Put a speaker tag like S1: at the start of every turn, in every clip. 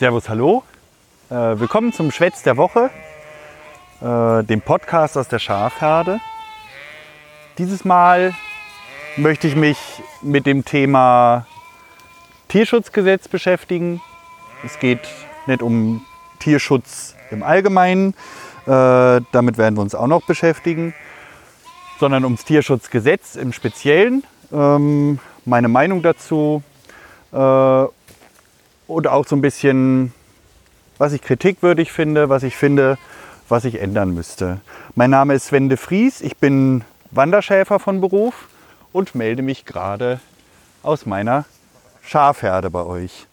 S1: Servus, hallo. Äh, willkommen zum Schwätz der Woche, äh, dem Podcast aus der Schafherde. Dieses Mal möchte ich mich mit dem Thema Tierschutzgesetz beschäftigen. Es geht nicht um Tierschutz im Allgemeinen, äh, damit werden wir uns auch noch beschäftigen, sondern ums Tierschutzgesetz im Speziellen. Ähm, meine Meinung dazu äh, und auch so ein bisschen, was ich kritikwürdig finde, was ich finde, was ich ändern müsste. Mein Name ist Sven de Vries, ich bin Wanderschäfer von Beruf und melde mich gerade aus meiner Schafherde bei euch.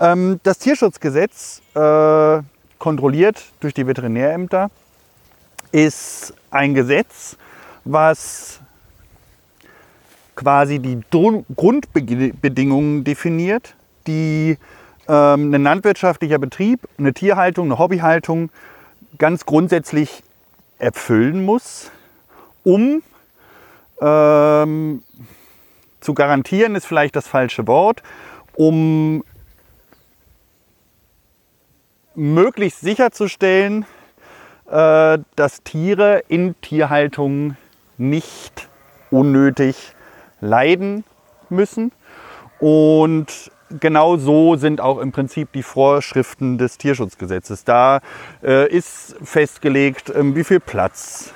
S1: Ähm, das Tierschutzgesetz, äh, kontrolliert durch die Veterinärämter, ist ein Gesetz, was quasi die Grundbedingungen definiert, die ähm, ein landwirtschaftlicher Betrieb, eine Tierhaltung, eine Hobbyhaltung ganz grundsätzlich erfüllen muss, um ähm, zu garantieren, ist vielleicht das falsche Wort, um möglichst sicherzustellen, äh, dass Tiere in Tierhaltung nicht unnötig leiden müssen. Und genau so sind auch im Prinzip die Vorschriften des Tierschutzgesetzes. Da äh, ist festgelegt, äh, wie viel Platz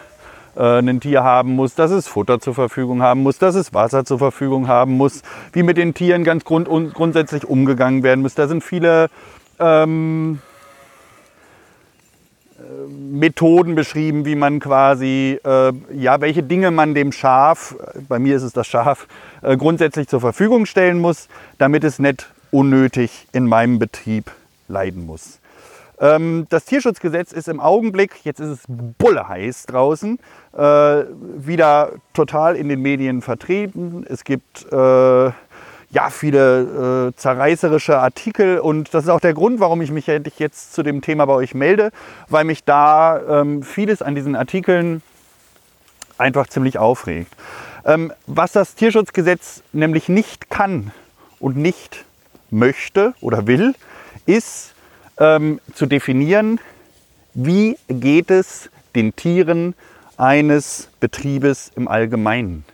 S1: äh, ein Tier haben muss, dass es Futter zur Verfügung haben muss, dass es Wasser zur Verfügung haben muss, wie mit den Tieren ganz grund grundsätzlich umgegangen werden muss. Da sind viele ähm, Methoden beschrieben, wie man quasi, äh, ja, welche Dinge man dem Schaf, bei mir ist es das Schaf, äh, grundsätzlich zur Verfügung stellen muss, damit es nicht unnötig in meinem Betrieb leiden muss. Ähm, das Tierschutzgesetz ist im Augenblick, jetzt ist es bulle heiß draußen, äh, wieder total in den Medien vertreten. Es gibt äh, ja, viele äh, zerreißerische Artikel und das ist auch der Grund, warum ich mich jetzt zu dem Thema bei euch melde, weil mich da ähm, vieles an diesen Artikeln einfach ziemlich aufregt. Ähm, was das Tierschutzgesetz nämlich nicht kann und nicht möchte oder will, ist ähm, zu definieren, wie geht es den Tieren eines Betriebes im Allgemeinen.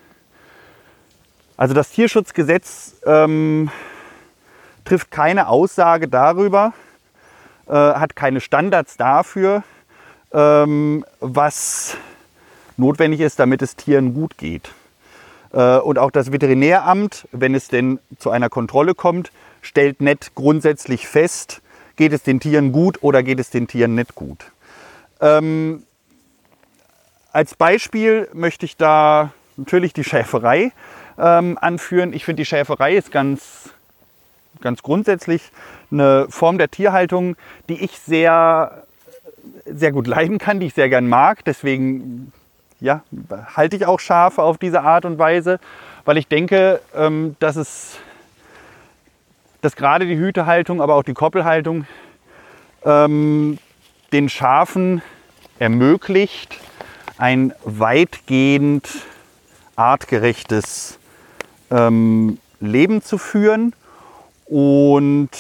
S1: Also das Tierschutzgesetz ähm, trifft keine Aussage darüber, äh, hat keine Standards dafür, ähm, was notwendig ist, damit es Tieren gut geht. Äh, und auch das Veterinäramt, wenn es denn zu einer Kontrolle kommt, stellt nicht grundsätzlich fest, geht es den Tieren gut oder geht es den Tieren nicht gut. Ähm, als Beispiel möchte ich da natürlich die Schäferei ähm, anführen. Ich finde, die Schäferei ist ganz, ganz grundsätzlich eine Form der Tierhaltung, die ich sehr, sehr gut leiden kann, die ich sehr gern mag. Deswegen ja, halte ich auch Schafe auf diese Art und Weise, weil ich denke, ähm, dass es dass gerade die Hütehaltung, aber auch die Koppelhaltung ähm, den Schafen ermöglicht, ein weitgehend artgerechtes ähm, Leben zu führen und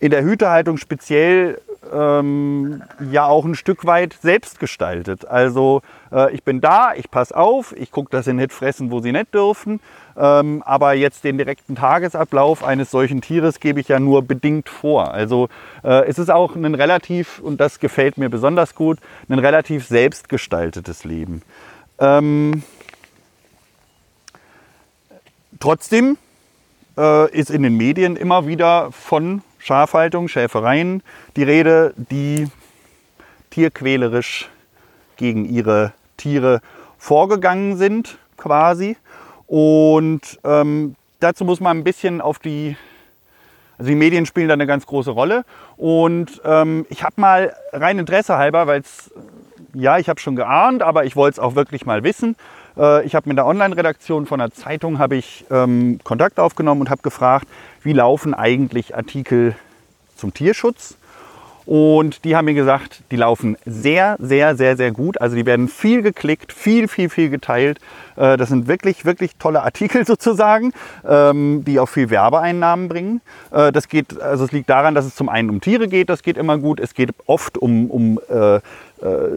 S1: in der Hütehaltung speziell ähm, ja auch ein Stück weit selbst gestaltet. Also äh, ich bin da, ich passe auf, ich gucke, dass sie nicht fressen, wo sie nicht dürfen. Ähm, aber jetzt den direkten Tagesablauf eines solchen Tieres gebe ich ja nur bedingt vor. Also äh, es ist auch ein relativ, und das gefällt mir besonders gut, ein relativ selbstgestaltetes Leben. Ähm, Trotzdem äh, ist in den Medien immer wieder von Schafhaltung, Schäfereien die Rede, die tierquälerisch gegen ihre Tiere vorgegangen sind, quasi. Und ähm, dazu muss man ein bisschen auf die, also die Medien spielen da eine ganz große Rolle. Und ähm, ich habe mal rein Interesse halber, weil es, ja, ich habe schon geahnt, aber ich wollte es auch wirklich mal wissen, äh, ich habe mit der Online-Redaktion von der Zeitung habe ich ähm, Kontakt aufgenommen und habe gefragt, wie laufen eigentlich Artikel zum Tierschutz. Und die haben mir gesagt, die laufen sehr, sehr, sehr, sehr gut. Also die werden viel geklickt, viel, viel, viel geteilt. Äh, das sind wirklich, wirklich tolle Artikel sozusagen, ähm, die auch viel Werbeeinnahmen bringen. Äh, das geht, also es liegt daran, dass es zum einen um Tiere geht, das geht immer gut. Es geht oft um, um äh,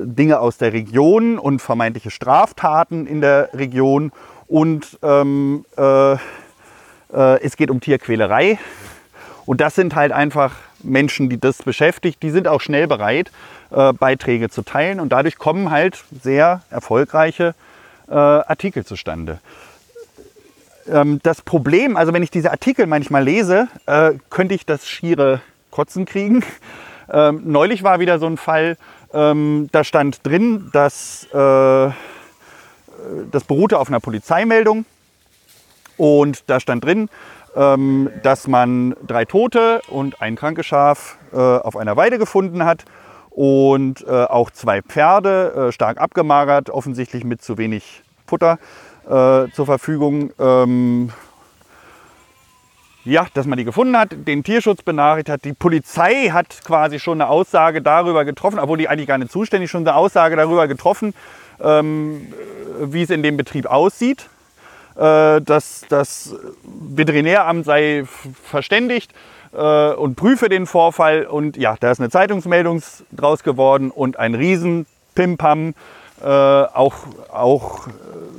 S1: Dinge aus der Region und vermeintliche Straftaten in der Region. Und ähm, äh, äh, es geht um Tierquälerei. Und das sind halt einfach Menschen, die das beschäftigt, die sind auch schnell bereit, äh, Beiträge zu teilen und dadurch kommen halt sehr erfolgreiche äh, Artikel zustande. Ähm, das Problem, also wenn ich diese Artikel manchmal lese, äh, könnte ich das schiere Kotzen kriegen. Ähm, neulich war wieder so ein Fall, ähm, da stand drin, dass äh, das beruhte auf einer Polizeimeldung und da stand drin, ähm, dass man drei Tote und ein krankes Schaf äh, auf einer Weide gefunden hat und äh, auch zwei Pferde, äh, stark abgemagert, offensichtlich mit zu wenig Futter zur Verfügung. Ähm, ja, dass man die gefunden hat, den Tierschutz benachrichtigt hat. Die Polizei hat quasi schon eine Aussage darüber getroffen, obwohl die eigentlich gar nicht zuständig, schon eine Aussage darüber getroffen, ähm, wie es in dem Betrieb aussieht. Äh, dass das Veterinäramt sei verständigt äh, und prüfe den Vorfall. Und ja, da ist eine Zeitungsmeldung draus geworden und ein riesen Pimpam äh, auch, auch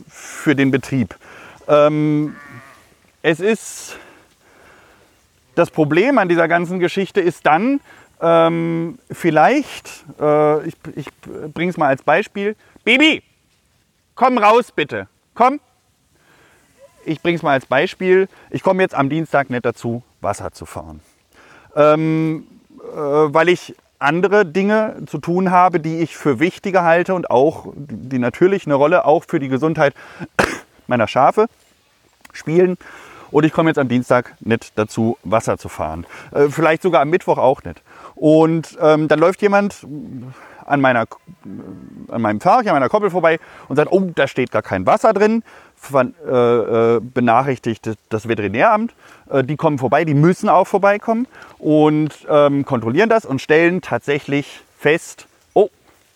S1: für den Betrieb. Ähm, es ist das Problem an dieser ganzen Geschichte ist dann ähm, vielleicht, äh, ich, ich bringe es mal als Beispiel, Baby, komm raus bitte, komm, ich bringe es mal als Beispiel. Ich komme jetzt am Dienstag nicht dazu, Wasser zu fahren. Ähm, äh, weil ich andere Dinge zu tun habe, die ich für wichtiger halte und auch, die natürlich eine Rolle auch für die Gesundheit meiner Schafe spielen. Und ich komme jetzt am Dienstag nicht dazu, Wasser zu fahren. Äh, vielleicht sogar am Mittwoch auch nicht. Und ähm, dann läuft jemand an, meiner, an meinem Fahrrad, an meiner Koppel vorbei und sagt, oh, da steht gar kein Wasser drin. Äh, äh, benachrichtigt das Veterinäramt. Äh, die kommen vorbei, die müssen auch vorbeikommen und ähm, kontrollieren das und stellen tatsächlich fest, oh,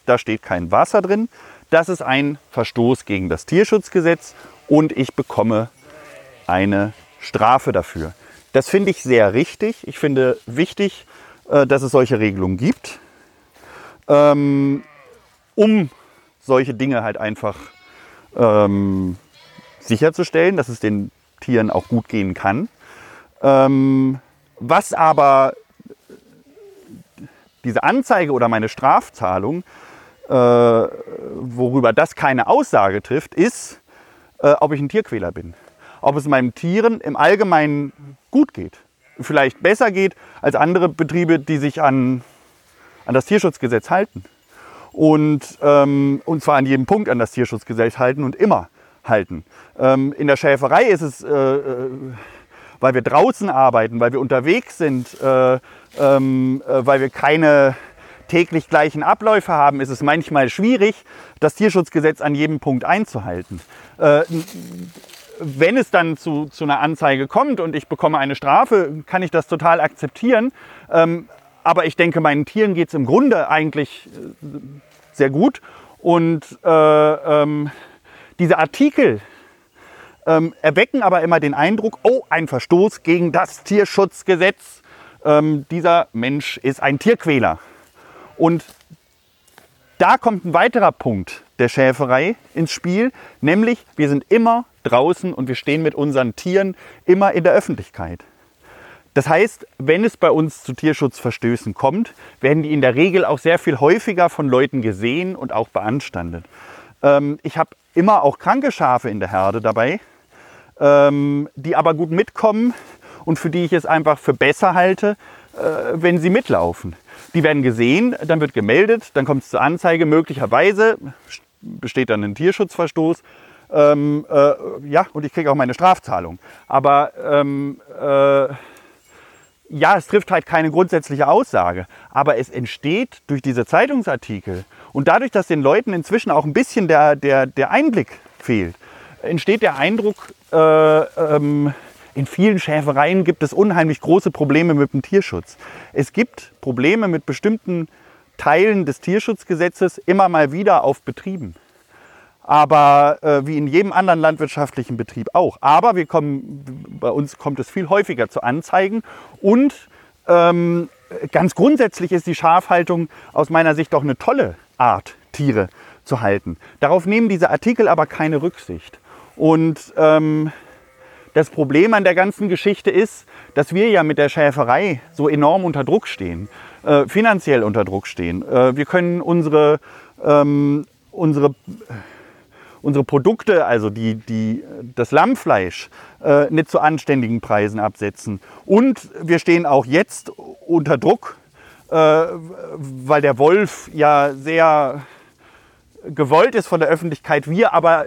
S1: da steht kein Wasser drin. Das ist ein Verstoß gegen das Tierschutzgesetz und ich bekomme eine Strafe dafür. Das finde ich sehr richtig. Ich finde wichtig, dass es solche Regelungen gibt, ähm, um solche Dinge halt einfach ähm, sicherzustellen, dass es den Tieren auch gut gehen kann. Ähm, was aber diese Anzeige oder meine Strafzahlung, äh, worüber das keine Aussage trifft, ist, äh, ob ich ein Tierquäler bin. Ob es meinen Tieren im Allgemeinen gut geht. Vielleicht besser geht als andere Betriebe, die sich an, an das Tierschutzgesetz halten. Und, ähm, und zwar an jedem Punkt an das Tierschutzgesetz halten und immer halten. Ähm, in der Schäferei ist es, äh, äh, weil wir draußen arbeiten, weil wir unterwegs sind, äh, ähm, äh, weil wir keine täglich gleichen Abläufe haben, ist es manchmal schwierig, das Tierschutzgesetz an jedem Punkt einzuhalten. Äh, wenn es dann zu, zu, einer Anzeige kommt und ich bekomme eine Strafe, kann ich das total akzeptieren. Ähm, aber ich denke, meinen Tieren geht es im Grunde eigentlich äh, sehr gut. Und äh, ähm, diese Artikel ähm, erwecken aber immer den Eindruck, oh, ein Verstoß gegen das Tierschutzgesetz. Ähm, dieser Mensch ist ein Tierquäler. Und da kommt ein weiterer Punkt der Schäferei ins Spiel, nämlich wir sind immer draußen und wir stehen mit unseren Tieren immer in der Öffentlichkeit. Das heißt, wenn es bei uns zu Tierschutzverstößen kommt, werden die in der Regel auch sehr viel häufiger von Leuten gesehen und auch beanstandet. Ähm, ich habe immer auch kranke Schafe in der Herde dabei, ähm, die aber gut mitkommen und für die ich es einfach für besser halte, äh, wenn sie mitlaufen. Die werden gesehen, dann wird gemeldet, dann kommt es zur Anzeige. Möglicherweise besteht dann ein Tierschutzverstoß. Ähm, äh, ja, und ich kriege auch meine Strafzahlung. Aber ähm, äh, ja, es trifft halt keine grundsätzliche Aussage. Aber es entsteht durch diese Zeitungsartikel und dadurch, dass den Leuten inzwischen auch ein bisschen der, der, der Einblick fehlt, entsteht der Eindruck, äh, ähm, in vielen Schäfereien gibt es unheimlich große Probleme mit dem Tierschutz. Es gibt Probleme mit bestimmten Teilen des Tierschutzgesetzes immer mal wieder auf Betrieben. Aber äh, wie in jedem anderen landwirtschaftlichen Betrieb auch. Aber wir kommen, bei uns kommt es viel häufiger zu Anzeigen. Und ähm, ganz grundsätzlich ist die Schafhaltung aus meiner Sicht doch eine tolle Art, Tiere zu halten. Darauf nehmen diese Artikel aber keine Rücksicht. Und ähm, das Problem an der ganzen Geschichte ist, dass wir ja mit der Schäferei so enorm unter Druck stehen, äh, finanziell unter Druck stehen. Äh, wir können unsere, ähm, unsere, unsere Produkte, also die, die, das Lammfleisch, äh, nicht zu anständigen Preisen absetzen. Und wir stehen auch jetzt unter Druck, äh, weil der Wolf ja sehr gewollt ist von der Öffentlichkeit, wir aber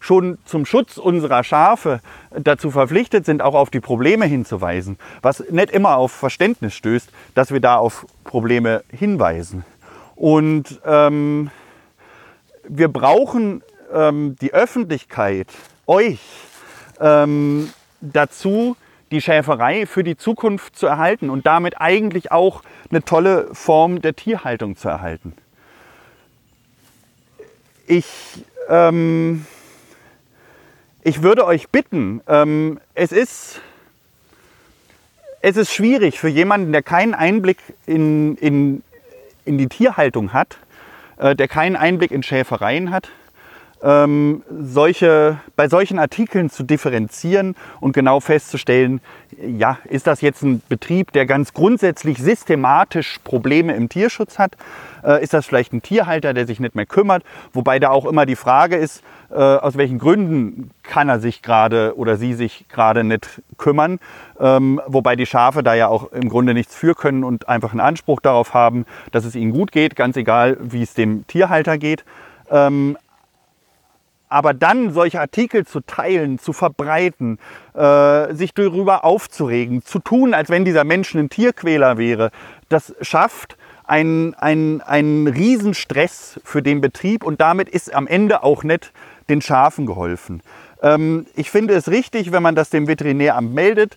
S1: schon zum Schutz unserer Schafe dazu verpflichtet sind, auch auf die Probleme hinzuweisen, was nicht immer auf Verständnis stößt, dass wir da auf Probleme hinweisen. Und ähm, wir brauchen ähm, die Öffentlichkeit, euch, ähm, dazu, die Schäferei für die Zukunft zu erhalten und damit eigentlich auch eine tolle Form der Tierhaltung zu erhalten. Ich ähm, ich würde euch bitten, ähm, es, ist, es ist schwierig für jemanden, der keinen Einblick in, in, in die Tierhaltung hat, äh, der keinen Einblick in Schäfereien hat, ähm, solche, bei solchen Artikeln zu differenzieren und genau festzustellen, ja, ist das jetzt ein Betrieb, der ganz grundsätzlich systematisch Probleme im Tierschutz hat? Äh, ist das vielleicht ein Tierhalter, der sich nicht mehr kümmert? Wobei da auch immer die Frage ist, äh, aus welchen Gründen kann er sich gerade oder sie sich gerade nicht kümmern? Ähm, wobei die Schafe da ja auch im Grunde nichts für können und einfach einen Anspruch darauf haben, dass es ihnen gut geht, ganz egal, wie es dem Tierhalter geht. Ähm, aber dann solche Artikel zu teilen, zu verbreiten, äh, sich darüber aufzuregen, zu tun, als wenn dieser Mensch ein Tierquäler wäre, das schafft einen, einen, einen Riesenstress für den Betrieb und damit ist am Ende auch nicht den Schafen geholfen. Ähm, ich finde es richtig, wenn man das dem Veterinäramt meldet.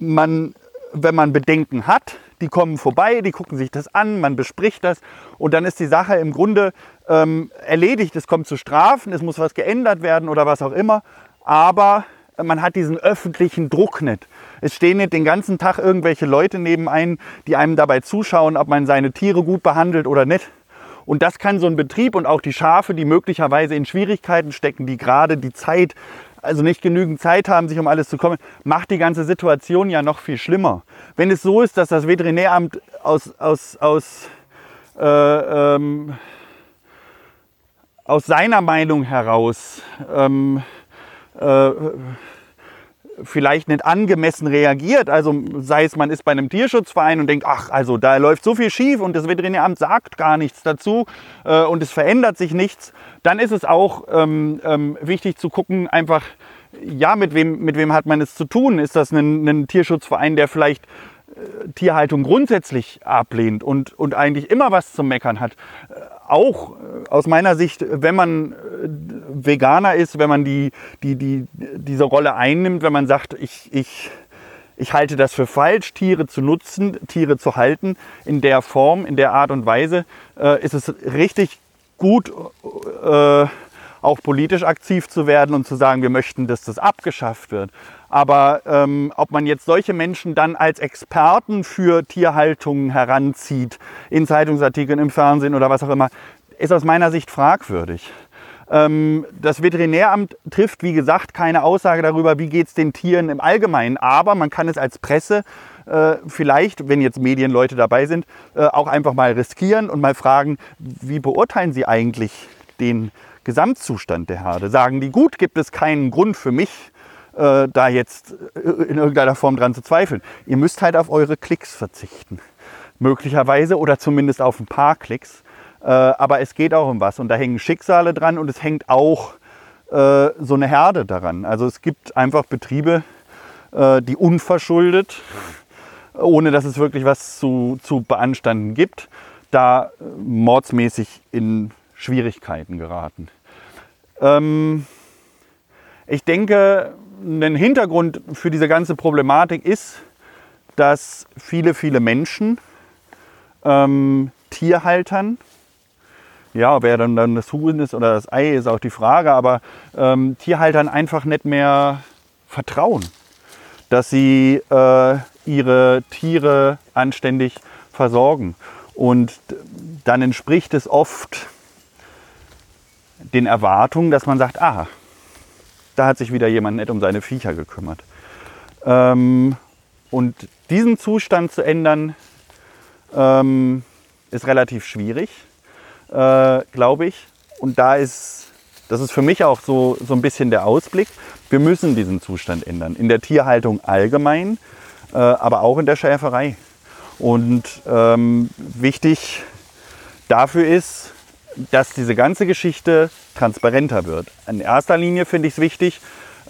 S1: Man, wenn man Bedenken hat, die kommen vorbei, die gucken sich das an, man bespricht das und dann ist die Sache im Grunde ähm, erledigt. Es kommt zu Strafen, es muss was geändert werden oder was auch immer. Aber man hat diesen öffentlichen Druck nicht. Es stehen nicht den ganzen Tag irgendwelche Leute neben einem, die einem dabei zuschauen, ob man seine Tiere gut behandelt oder nicht. Und das kann so ein Betrieb und auch die Schafe, die möglicherweise in Schwierigkeiten stecken, die gerade die Zeit, also nicht genügend Zeit haben, sich um alles zu kommen, macht die ganze Situation ja noch viel schlimmer. Wenn es so ist, dass das Veterinäramt aus, aus, aus, äh, ähm, aus seiner Meinung heraus ähm, äh, vielleicht nicht angemessen reagiert. Also sei es, man ist bei einem Tierschutzverein und denkt, ach, also da läuft so viel schief und das Veterinäramt sagt gar nichts dazu äh, und es verändert sich nichts, dann ist es auch ähm, ähm, wichtig zu gucken, einfach, ja, mit wem, mit wem hat man es zu tun? Ist das ein, ein Tierschutzverein, der vielleicht äh, Tierhaltung grundsätzlich ablehnt und, und eigentlich immer was zum Meckern hat? Äh, auch äh, aus meiner Sicht, wenn man Veganer ist, wenn man die, die, die, diese Rolle einnimmt, wenn man sagt, ich, ich, ich halte das für falsch, Tiere zu nutzen, Tiere zu halten, in der Form, in der Art und Weise, äh, ist es richtig gut, äh, auch politisch aktiv zu werden und zu sagen, wir möchten, dass das abgeschafft wird. Aber ähm, ob man jetzt solche Menschen dann als Experten für Tierhaltung heranzieht, in Zeitungsartikeln, im Fernsehen oder was auch immer, ist aus meiner Sicht fragwürdig. Ähm, das Veterinäramt trifft, wie gesagt, keine Aussage darüber, wie geht es den Tieren im Allgemeinen. Aber man kann es als Presse äh, vielleicht, wenn jetzt Medienleute dabei sind, äh, auch einfach mal riskieren und mal fragen, wie beurteilen Sie eigentlich den Gesamtzustand der Herde? Sagen die gut, gibt es keinen Grund für mich, äh, da jetzt in irgendeiner Form dran zu zweifeln. Ihr müsst halt auf eure Klicks verzichten. Möglicherweise oder zumindest auf ein paar Klicks. Äh, aber es geht auch um was und da hängen Schicksale dran und es hängt auch äh, so eine Herde daran. Also es gibt einfach Betriebe, äh, die unverschuldet, ohne dass es wirklich was zu, zu beanstanden gibt, da äh, mordsmäßig in Schwierigkeiten geraten. Ähm, ich denke, ein Hintergrund für diese ganze Problematik ist, dass viele, viele Menschen ähm, Tierhaltern, ja, wer dann, dann das Huhn ist oder das Ei, ist auch die Frage, aber ähm, Tierhaltern einfach nicht mehr vertrauen, dass sie äh, ihre Tiere anständig versorgen. Und dann entspricht es oft den Erwartungen, dass man sagt, ah, da hat sich wieder jemand nicht um seine Viecher gekümmert. Ähm, und diesen Zustand zu ändern, ähm, ist relativ schwierig, äh, glaube ich. Und da ist, das ist für mich auch so, so ein bisschen der Ausblick. Wir müssen diesen Zustand ändern. In der Tierhaltung allgemein, äh, aber auch in der Schäferei. Und ähm, wichtig dafür ist, dass diese ganze Geschichte transparenter wird. In erster Linie finde ich es wichtig,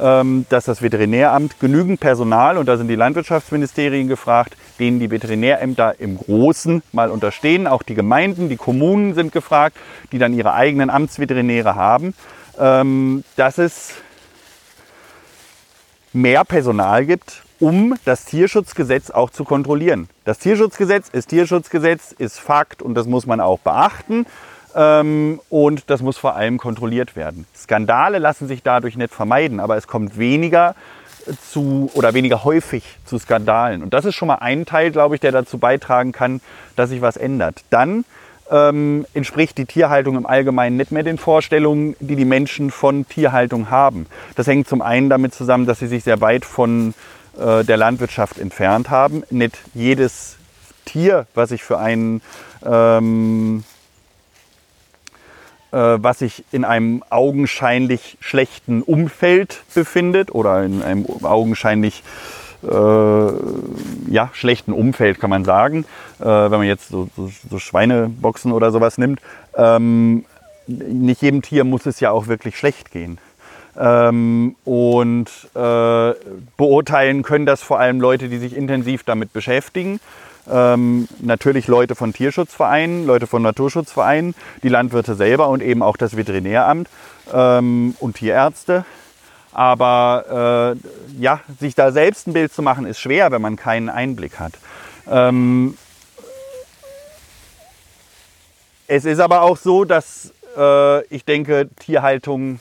S1: ähm, dass das Veterinäramt genügend Personal, und da sind die Landwirtschaftsministerien gefragt, denen die Veterinärämter im Großen mal unterstehen. Auch die Gemeinden, die Kommunen sind gefragt, die dann ihre eigenen Amtsveterinäre haben, ähm, dass es mehr Personal gibt, um das Tierschutzgesetz auch zu kontrollieren. Das Tierschutzgesetz ist Tierschutzgesetz, ist Fakt und das muss man auch beachten. Ähm, und das muss vor allem kontrolliert werden. Skandale lassen sich dadurch nicht vermeiden, aber es kommt weniger zu oder weniger häufig zu Skandalen. Und das ist schon mal ein Teil, glaube ich, der dazu beitragen kann, dass sich was ändert. Dann ähm, entspricht die Tierhaltung im Allgemeinen nicht mehr den Vorstellungen, die die Menschen von Tierhaltung haben. Das hängt zum einen damit zusammen, dass sie sich sehr weit von äh, der Landwirtschaft entfernt haben. Nicht jedes Tier, was sich für einen ähm, äh, was sich in einem augenscheinlich schlechten Umfeld befindet oder in einem augenscheinlich äh, ja, schlechten Umfeld, kann man sagen. Äh, wenn man jetzt so, so, so, Schweineboxen oder sowas nimmt. Ähm, nicht jedem Tier muss es ja auch wirklich schlecht gehen. Ähm, und äh, beurteilen können das vor allem Leute, die sich intensiv damit beschäftigen. Ähm, natürlich Leute von Tierschutzvereinen, Leute von Naturschutzvereinen, die Landwirte selber und eben auch das Veterinäramt ähm, und Tierärzte. Aber äh, ja, sich da selbst ein Bild zu machen, ist schwer, wenn man keinen Einblick hat. Ähm, es ist aber auch so, dass äh, ich denke, Tierhaltung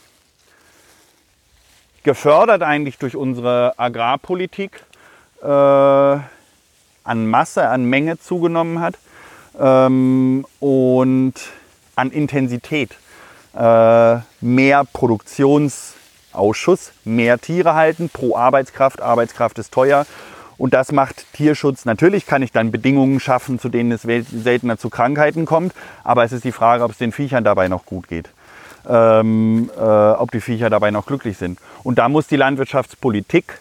S1: gefördert eigentlich durch unsere Agrarpolitik äh, an Masse, an Menge zugenommen hat ähm, und an Intensität. Äh, mehr Produktionsausschuss, mehr Tiere halten pro Arbeitskraft. Arbeitskraft ist teuer. Und das macht Tierschutz. Natürlich kann ich dann Bedingungen schaffen, zu denen es seltener zu Krankheiten kommt. Aber es ist die Frage, ob es den Viechern dabei noch gut geht. Ähm, äh, ob die Viecher dabei noch glücklich sind. Und da muss die Landwirtschaftspolitik,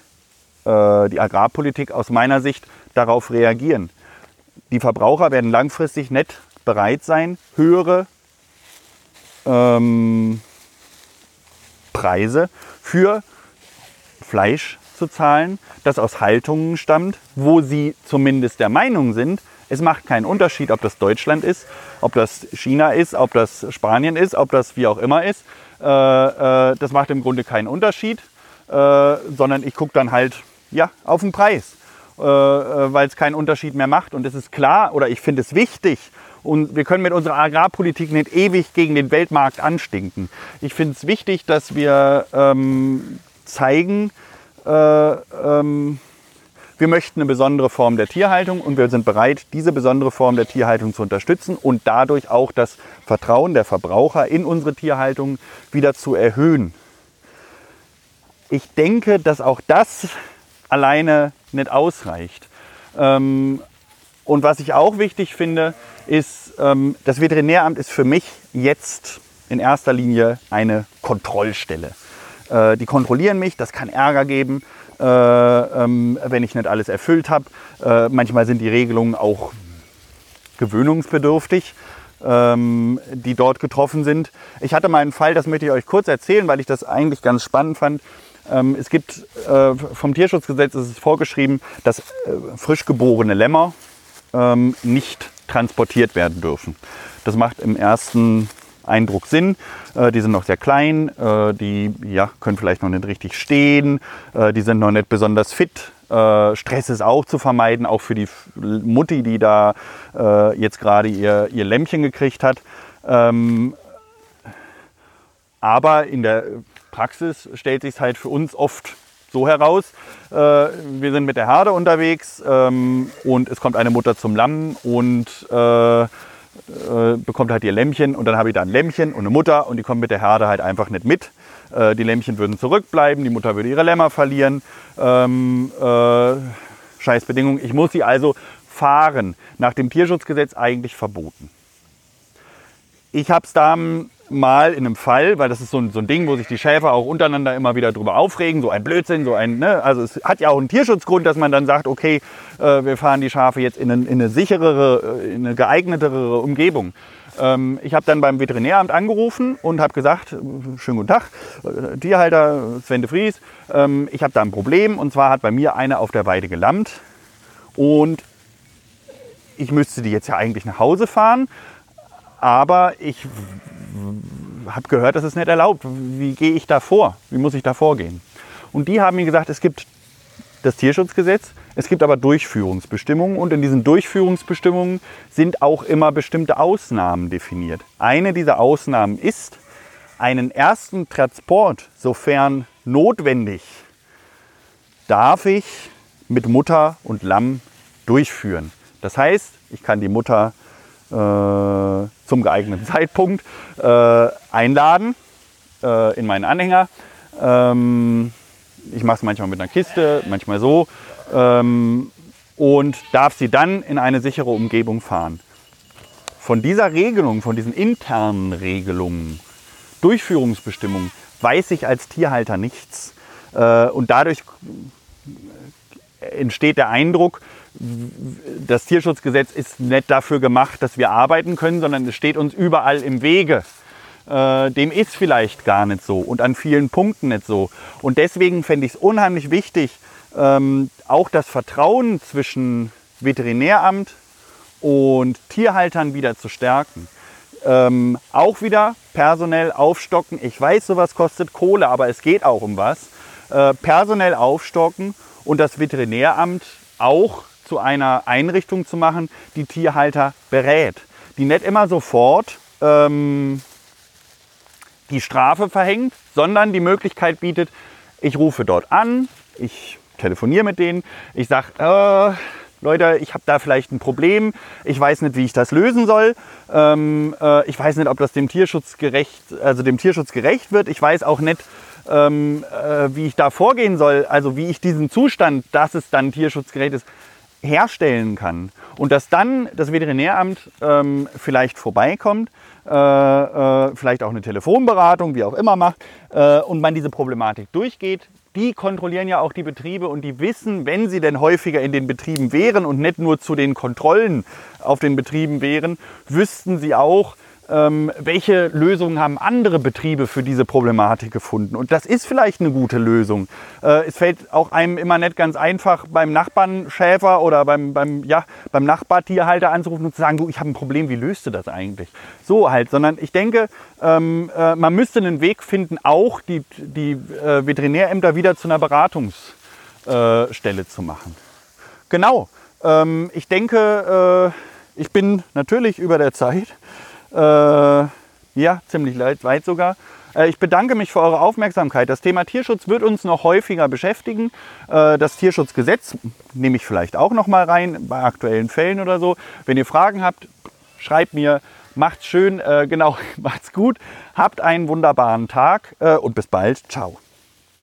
S1: äh, die Agrarpolitik aus meiner Sicht darauf reagieren. Die Verbraucher werden langfristig nicht bereit sein, höhere ähm, Preise für Fleisch zu zahlen, das aus Haltungen stammt, wo sie zumindest der Meinung sind, es macht keinen Unterschied, ob das Deutschland ist, ob das China ist, ob das Spanien ist, ob das wie auch immer ist. Äh, äh, das macht im Grunde keinen Unterschied, äh, sondern ich gucke dann halt ja, auf den Preis. Äh, äh, weil es keinen Unterschied mehr macht. Und es ist klar, oder ich finde es wichtig, und wir können mit unserer Agrarpolitik nicht ewig gegen den Weltmarkt anstinken. Ich finde es wichtig, dass wir ähm, zeigen, äh, ähm, wir möchten eine besondere Form der Tierhaltung und wir sind bereit, diese besondere Form der Tierhaltung zu unterstützen und dadurch auch das Vertrauen der Verbraucher in unsere Tierhaltung wieder zu erhöhen. Ich denke, dass auch das alleine nicht ausreicht. Ähm, und was ich auch wichtig finde, ist, ähm, das Veterinäramt ist für mich jetzt in erster Linie eine Kontrollstelle. Äh, die kontrollieren mich, das kann Ärger geben, äh, ähm, wenn ich nicht alles erfüllt habe. Äh, manchmal sind die Regelungen auch gewöhnungsbedürftig, ähm, die dort getroffen sind. Ich hatte mal einen Fall, das möchte ich euch kurz erzählen, weil ich das eigentlich ganz spannend fand. Ähm, es gibt äh, vom Tierschutzgesetz ist es vorgeschrieben, dass äh, frisch geborene Lämmer ähm, nicht transportiert werden dürfen. Das macht im ersten Eindruck sind. Äh, die sind noch sehr klein, die ja, können vielleicht noch nicht richtig stehen, die sind noch nicht besonders fit. Stress ist auch zu vermeiden, auch für die Mutti, die da jetzt gerade ihr, ihr Lämmchen gekriegt hat. Ähm, aber in der Praxis stellt sich halt für uns oft so heraus. Äh, wir sind mit der Herde unterwegs ähm, und es kommt eine Mutter zum Lamm und äh, äh, bekommt halt ihr Lämmchen und dann habe ich da ein Lämmchen und eine Mutter und die kommen mit der Herde halt einfach nicht mit. Äh, die Lämmchen würden zurückbleiben, die Mutter würde ihre Lämmer verlieren. Ähm, äh, scheiß Bedingungen. Ich muss sie also fahren. Nach dem Tierschutzgesetz eigentlich verboten. Ich habe es da mal in einem Fall, weil das ist so ein, so ein Ding, wo sich die Schäfer auch untereinander immer wieder drüber aufregen, so ein Blödsinn, so ein, ne? also es hat ja auch einen Tierschutzgrund, dass man dann sagt, okay, äh, wir fahren die Schafe jetzt in, ein, in eine sicherere, äh, in eine geeignetere Umgebung. Ähm, ich habe dann beim Veterinäramt angerufen und habe gesagt, schönen guten Tag, äh, Tierhalter Sven de Vries, ähm, ich habe da ein Problem. Und zwar hat bei mir eine auf der Weide gelammt. Und ich müsste die jetzt ja eigentlich nach Hause fahren, aber ich habe gehört, das ist nicht erlaubt. Wie gehe ich da vor? Wie muss ich da vorgehen? Und die haben mir gesagt, es gibt das Tierschutzgesetz, es gibt aber Durchführungsbestimmungen und in diesen Durchführungsbestimmungen sind auch immer bestimmte Ausnahmen definiert. Eine dieser Ausnahmen ist, einen ersten Transport, sofern notwendig, darf ich mit Mutter und Lamm durchführen. Das heißt, ich kann die Mutter äh, zum geeigneten Zeitpunkt äh, einladen äh, in meinen Anhänger. Ähm, ich mache es manchmal mit einer Kiste, manchmal so. Ähm, und darf sie dann in eine sichere Umgebung fahren. Von dieser Regelung, von diesen internen Regelungen, Durchführungsbestimmungen, weiß ich als Tierhalter nichts. Äh, und dadurch entsteht der Eindruck, das Tierschutzgesetz ist nicht dafür gemacht, dass wir arbeiten können, sondern es steht uns überall im Wege. Äh, dem ist vielleicht gar nicht so und an vielen Punkten nicht so. Und deswegen fände ich es unheimlich wichtig, ähm, auch das Vertrauen zwischen Veterinäramt und Tierhaltern wieder zu stärken. Ähm, auch wieder personell aufstocken. Ich weiß, sowas kostet Kohle, aber es geht auch um was. Äh, personell aufstocken und das Veterinäramt auch zu einer Einrichtung zu machen, die Tierhalter berät, die nicht immer sofort ähm, die Strafe verhängt, sondern die Möglichkeit bietet, ich rufe dort an, ich telefoniere mit denen, ich sage, äh, Leute, ich habe da vielleicht ein Problem, ich weiß nicht, wie ich das lösen soll, ähm, äh, ich weiß nicht, ob das dem Tierschutz gerecht, also dem Tierschutz gerecht wird, ich weiß auch nicht, ähm, äh, wie ich da vorgehen soll, also wie ich diesen Zustand, dass es dann tierschutzgerecht ist, herstellen kann und dass dann das Veterinäramt ähm, vielleicht vorbeikommt, äh, äh, vielleicht auch eine Telefonberatung, wie auch immer macht äh, und man diese Problematik durchgeht. Die kontrollieren ja auch die Betriebe und die wissen, wenn sie denn häufiger in den Betrieben wären und nicht nur zu den Kontrollen auf den Betrieben wären, wüssten sie auch, ähm, welche Lösungen haben andere Betriebe für diese Problematik gefunden. Und das ist vielleicht eine gute Lösung. Äh, es fällt auch einem immer nicht ganz einfach, beim Nachbarn Schäfer oder beim, beim, ja, beim Nachbartierhalter anzurufen und zu sagen, du, ich habe ein Problem, wie löst du das eigentlich? So halt, sondern ich denke, ähm, äh, man müsste einen Weg finden, auch die, die äh, Veterinärämter wieder zu einer Beratungsstelle zu machen. Genau. Ähm, ich denke, äh, ich bin natürlich über der Zeit. Äh, ja, ziemlich weit sogar. Äh, ich bedanke mich für eure Aufmerksamkeit. Das Thema Tierschutz wird uns noch häufiger beschäftigen. Äh, das Tierschutzgesetz nehme ich vielleicht auch noch mal rein bei aktuellen Fällen oder so. Wenn ihr Fragen habt, schreibt mir. Macht's schön, genau, macht's gut. Habt einen wunderbaren Tag und bis bald. Ciao.